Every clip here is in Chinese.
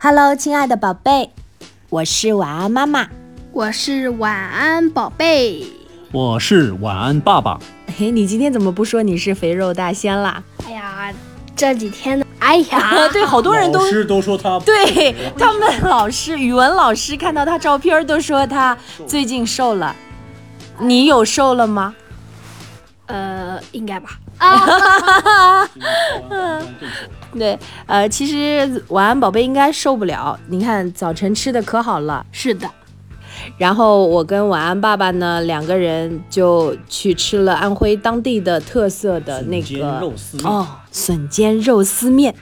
Hello，亲爱的宝贝，我是晚安妈妈。我是晚安宝贝。我是晚安爸爸。嘿，你今天怎么不说你是肥肉大仙啦？哎呀，这几天呢，哎呀，对，好多人都老师都说他对他们老师，语文老师看到他照片都说他最近瘦了。你有瘦了吗？呃，应该吧。对，呃，其实晚安宝贝应该受不了。你看早晨吃的可好了，是的。然后我跟晚安爸爸呢两个人就去吃了安徽当地的特色的那个哦，笋尖肉丝面。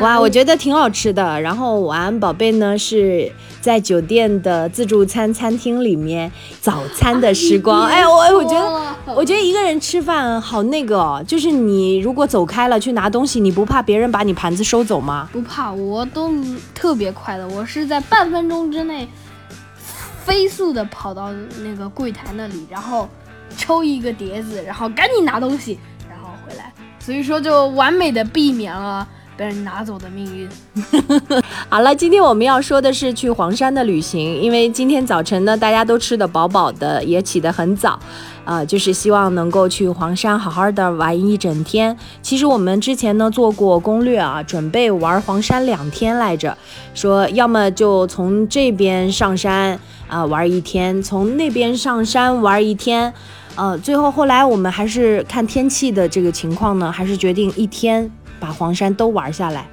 哇，我觉得挺好吃的。然后晚安宝贝呢是在酒店的自助餐餐厅里面早餐的时光。哎，我我觉得我觉得一个人吃饭好那个哦，就是你如果走开了去拿东西，你不怕别人把你盘子收走吗？不怕，我都特别快的，我是在半分钟之内飞速的跑到那个柜台那里，然后抽一个碟子，然后赶紧拿东西，然后回来。所以说就完美的避免了被人拿走的命运。好了，今天我们要说的是去黄山的旅行，因为今天早晨呢，大家都吃得饱饱的，也起得很早，啊、就是希望能够去黄山好好的玩一整天。其实我们之前呢做过攻略啊，准备玩黄山两天来着，说要么就从这边上山啊、玩一天，从那边上山玩一天。呃，最后后来我们还是看天气的这个情况呢，还是决定一天把黄山都玩下来。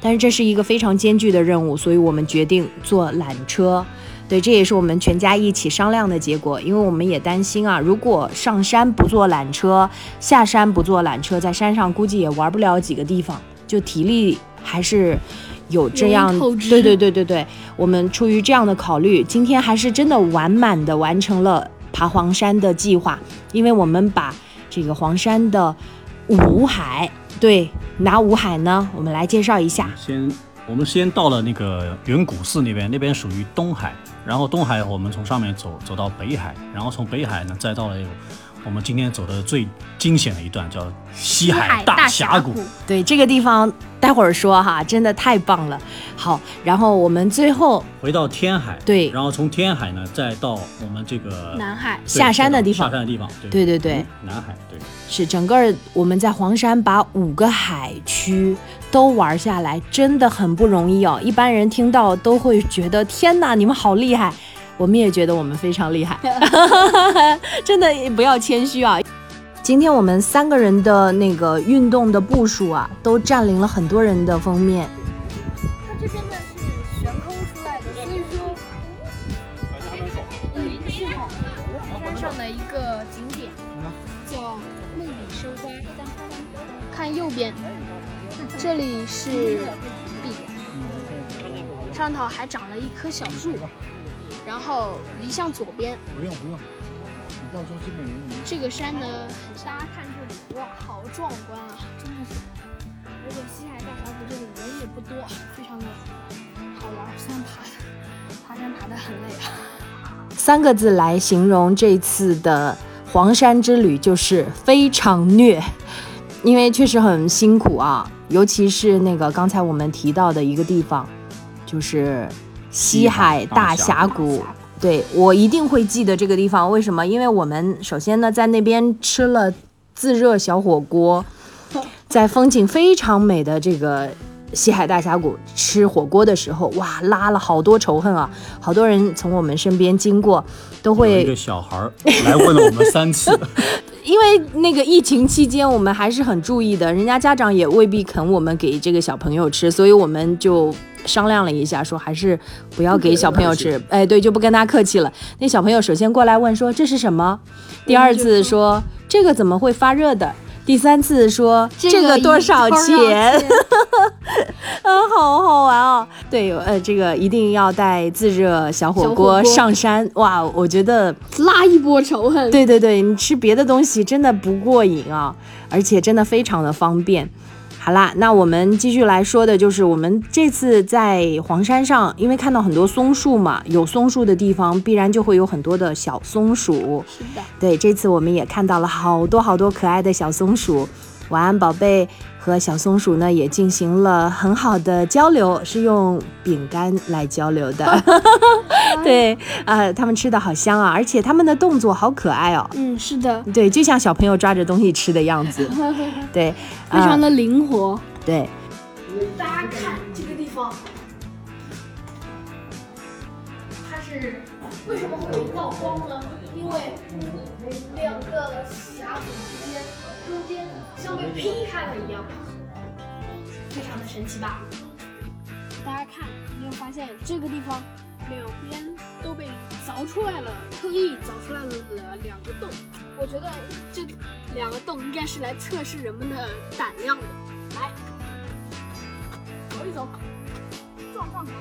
但是这是一个非常艰巨的任务，所以我们决定坐缆车。对，这也是我们全家一起商量的结果，因为我们也担心啊，如果上山不坐缆车，下山不坐缆车，在山上估计也玩不了几个地方，就体力还是有这样 对对对对对，我们出于这样的考虑，今天还是真的完满的完成了爬黄山的计划，因为我们把这个黄山的五海，对哪五海呢？我们来介绍一下。先，我们先到了那个云谷寺那边，那边属于东海，然后东海我们从上面走走到北海，然后从北海呢再到了我们今天走的最惊险的一段，叫西海大峡谷。对这个地方，待会儿说哈，真的太棒了。好，然后我们最后回到天海，对然后从天海呢再到我们这个南海下山的地方下山的地方，对对对对嗯南海，对，是整个我们在黄山把五个海区都玩下来，真的很不容易哦。一般人听到都会觉得天哪，你们好厉害。我们也觉得我们非常厉害，真的不要谦虚啊。今天我们三个人的那个运动的步数啊，都占领了很多人的封面。它这边呢是悬空出来的，所以说，嗯，山上的一个景点叫梦里收花。看右边，这里是壁，上头还长了一棵小树，然后移向左边，不用不用，你到时候基本人你这个山呢，大家看这里，哇，好壮观啊，真的是。而且西海大峡谷这里人也不多，非常的好玩。虽然爬爬山爬得很累啊。三个字来形容这次的黄山之旅，就是非常虐，因为确实很辛苦啊，尤其是那个刚才我们提到的一个地方，就是西海大峡谷。对我一定会记得这个地方，为什么？因为我们首先呢在那边吃了自热小火锅，在风景非常美的这个西海大峡谷吃火锅的时候，哇，拉了好多仇恨啊！好多人从我们身边经过，都会有一个小孩儿来问了我们三次，因为那个疫情期间，我们还是很注意的，人家家长也未必肯我们给这个小朋友吃，所以我们就商量了一下，说还是不要给小朋友吃。哎，对，就不跟他客气了。那小朋友首先过来问说这是什么，第二次说这个怎么会发热的，第三次说这个多少钱？嗯，好好玩哦。对，呃，这个一定要带自热小火锅锅上山。哇，我觉得拉一波仇恨。对对对，你吃别的东西真的不过瘾啊，而且真的非常的方便。好啦，那我们继续来说的就是我们这次在黄山上，因为看到很多松树嘛，有松树的地方必然就会有很多的小松鼠。是的，对，这次我们也看到了好多好多可爱的小松鼠。晚安，宝贝，和小松鼠呢也进行了很好的交流，是用饼干来交流的。对，啊，他们吃的好香啊，而且他们的动作好可爱哦。嗯，是的，对，就像小朋友抓着东西吃的样子。对，非常的灵活。对。大家看这个地方，它是为什么会有一道光呢？因为两个峡谷之间中间像被劈开了一样，非常的神奇吧？大家看，有没有发现这个地方两边都被凿出来了，特意凿出来了两个洞。我觉得这两个洞应该是来测试人们的胆量的。来。走一走，撞撞看。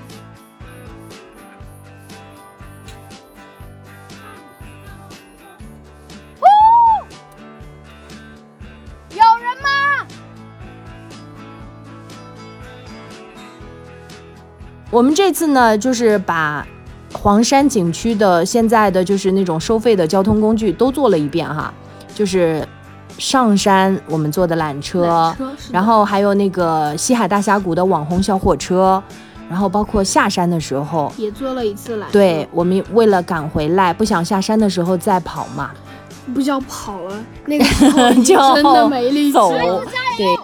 我们这次呢，就是把黄山景区的现在的就是那种收费的交通工具都做了一遍哈，就是。上山我们坐的缆车，然后还有那个西海大峡谷的网红小火车，然后包括下山的时候也坐了一次缆车。对我们为了赶回来，不想下山的时候再跑嘛，不叫跑了，那个时候 真的没力气走。对，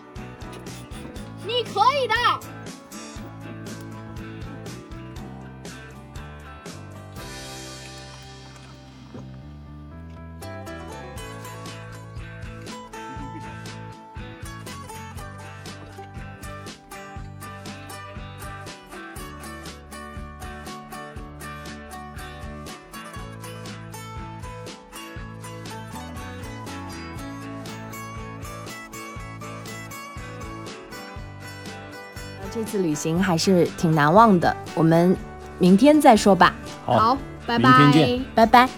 这次旅行还是挺难忘的，我们明天再说吧。好，拜拜，明天见，拜拜。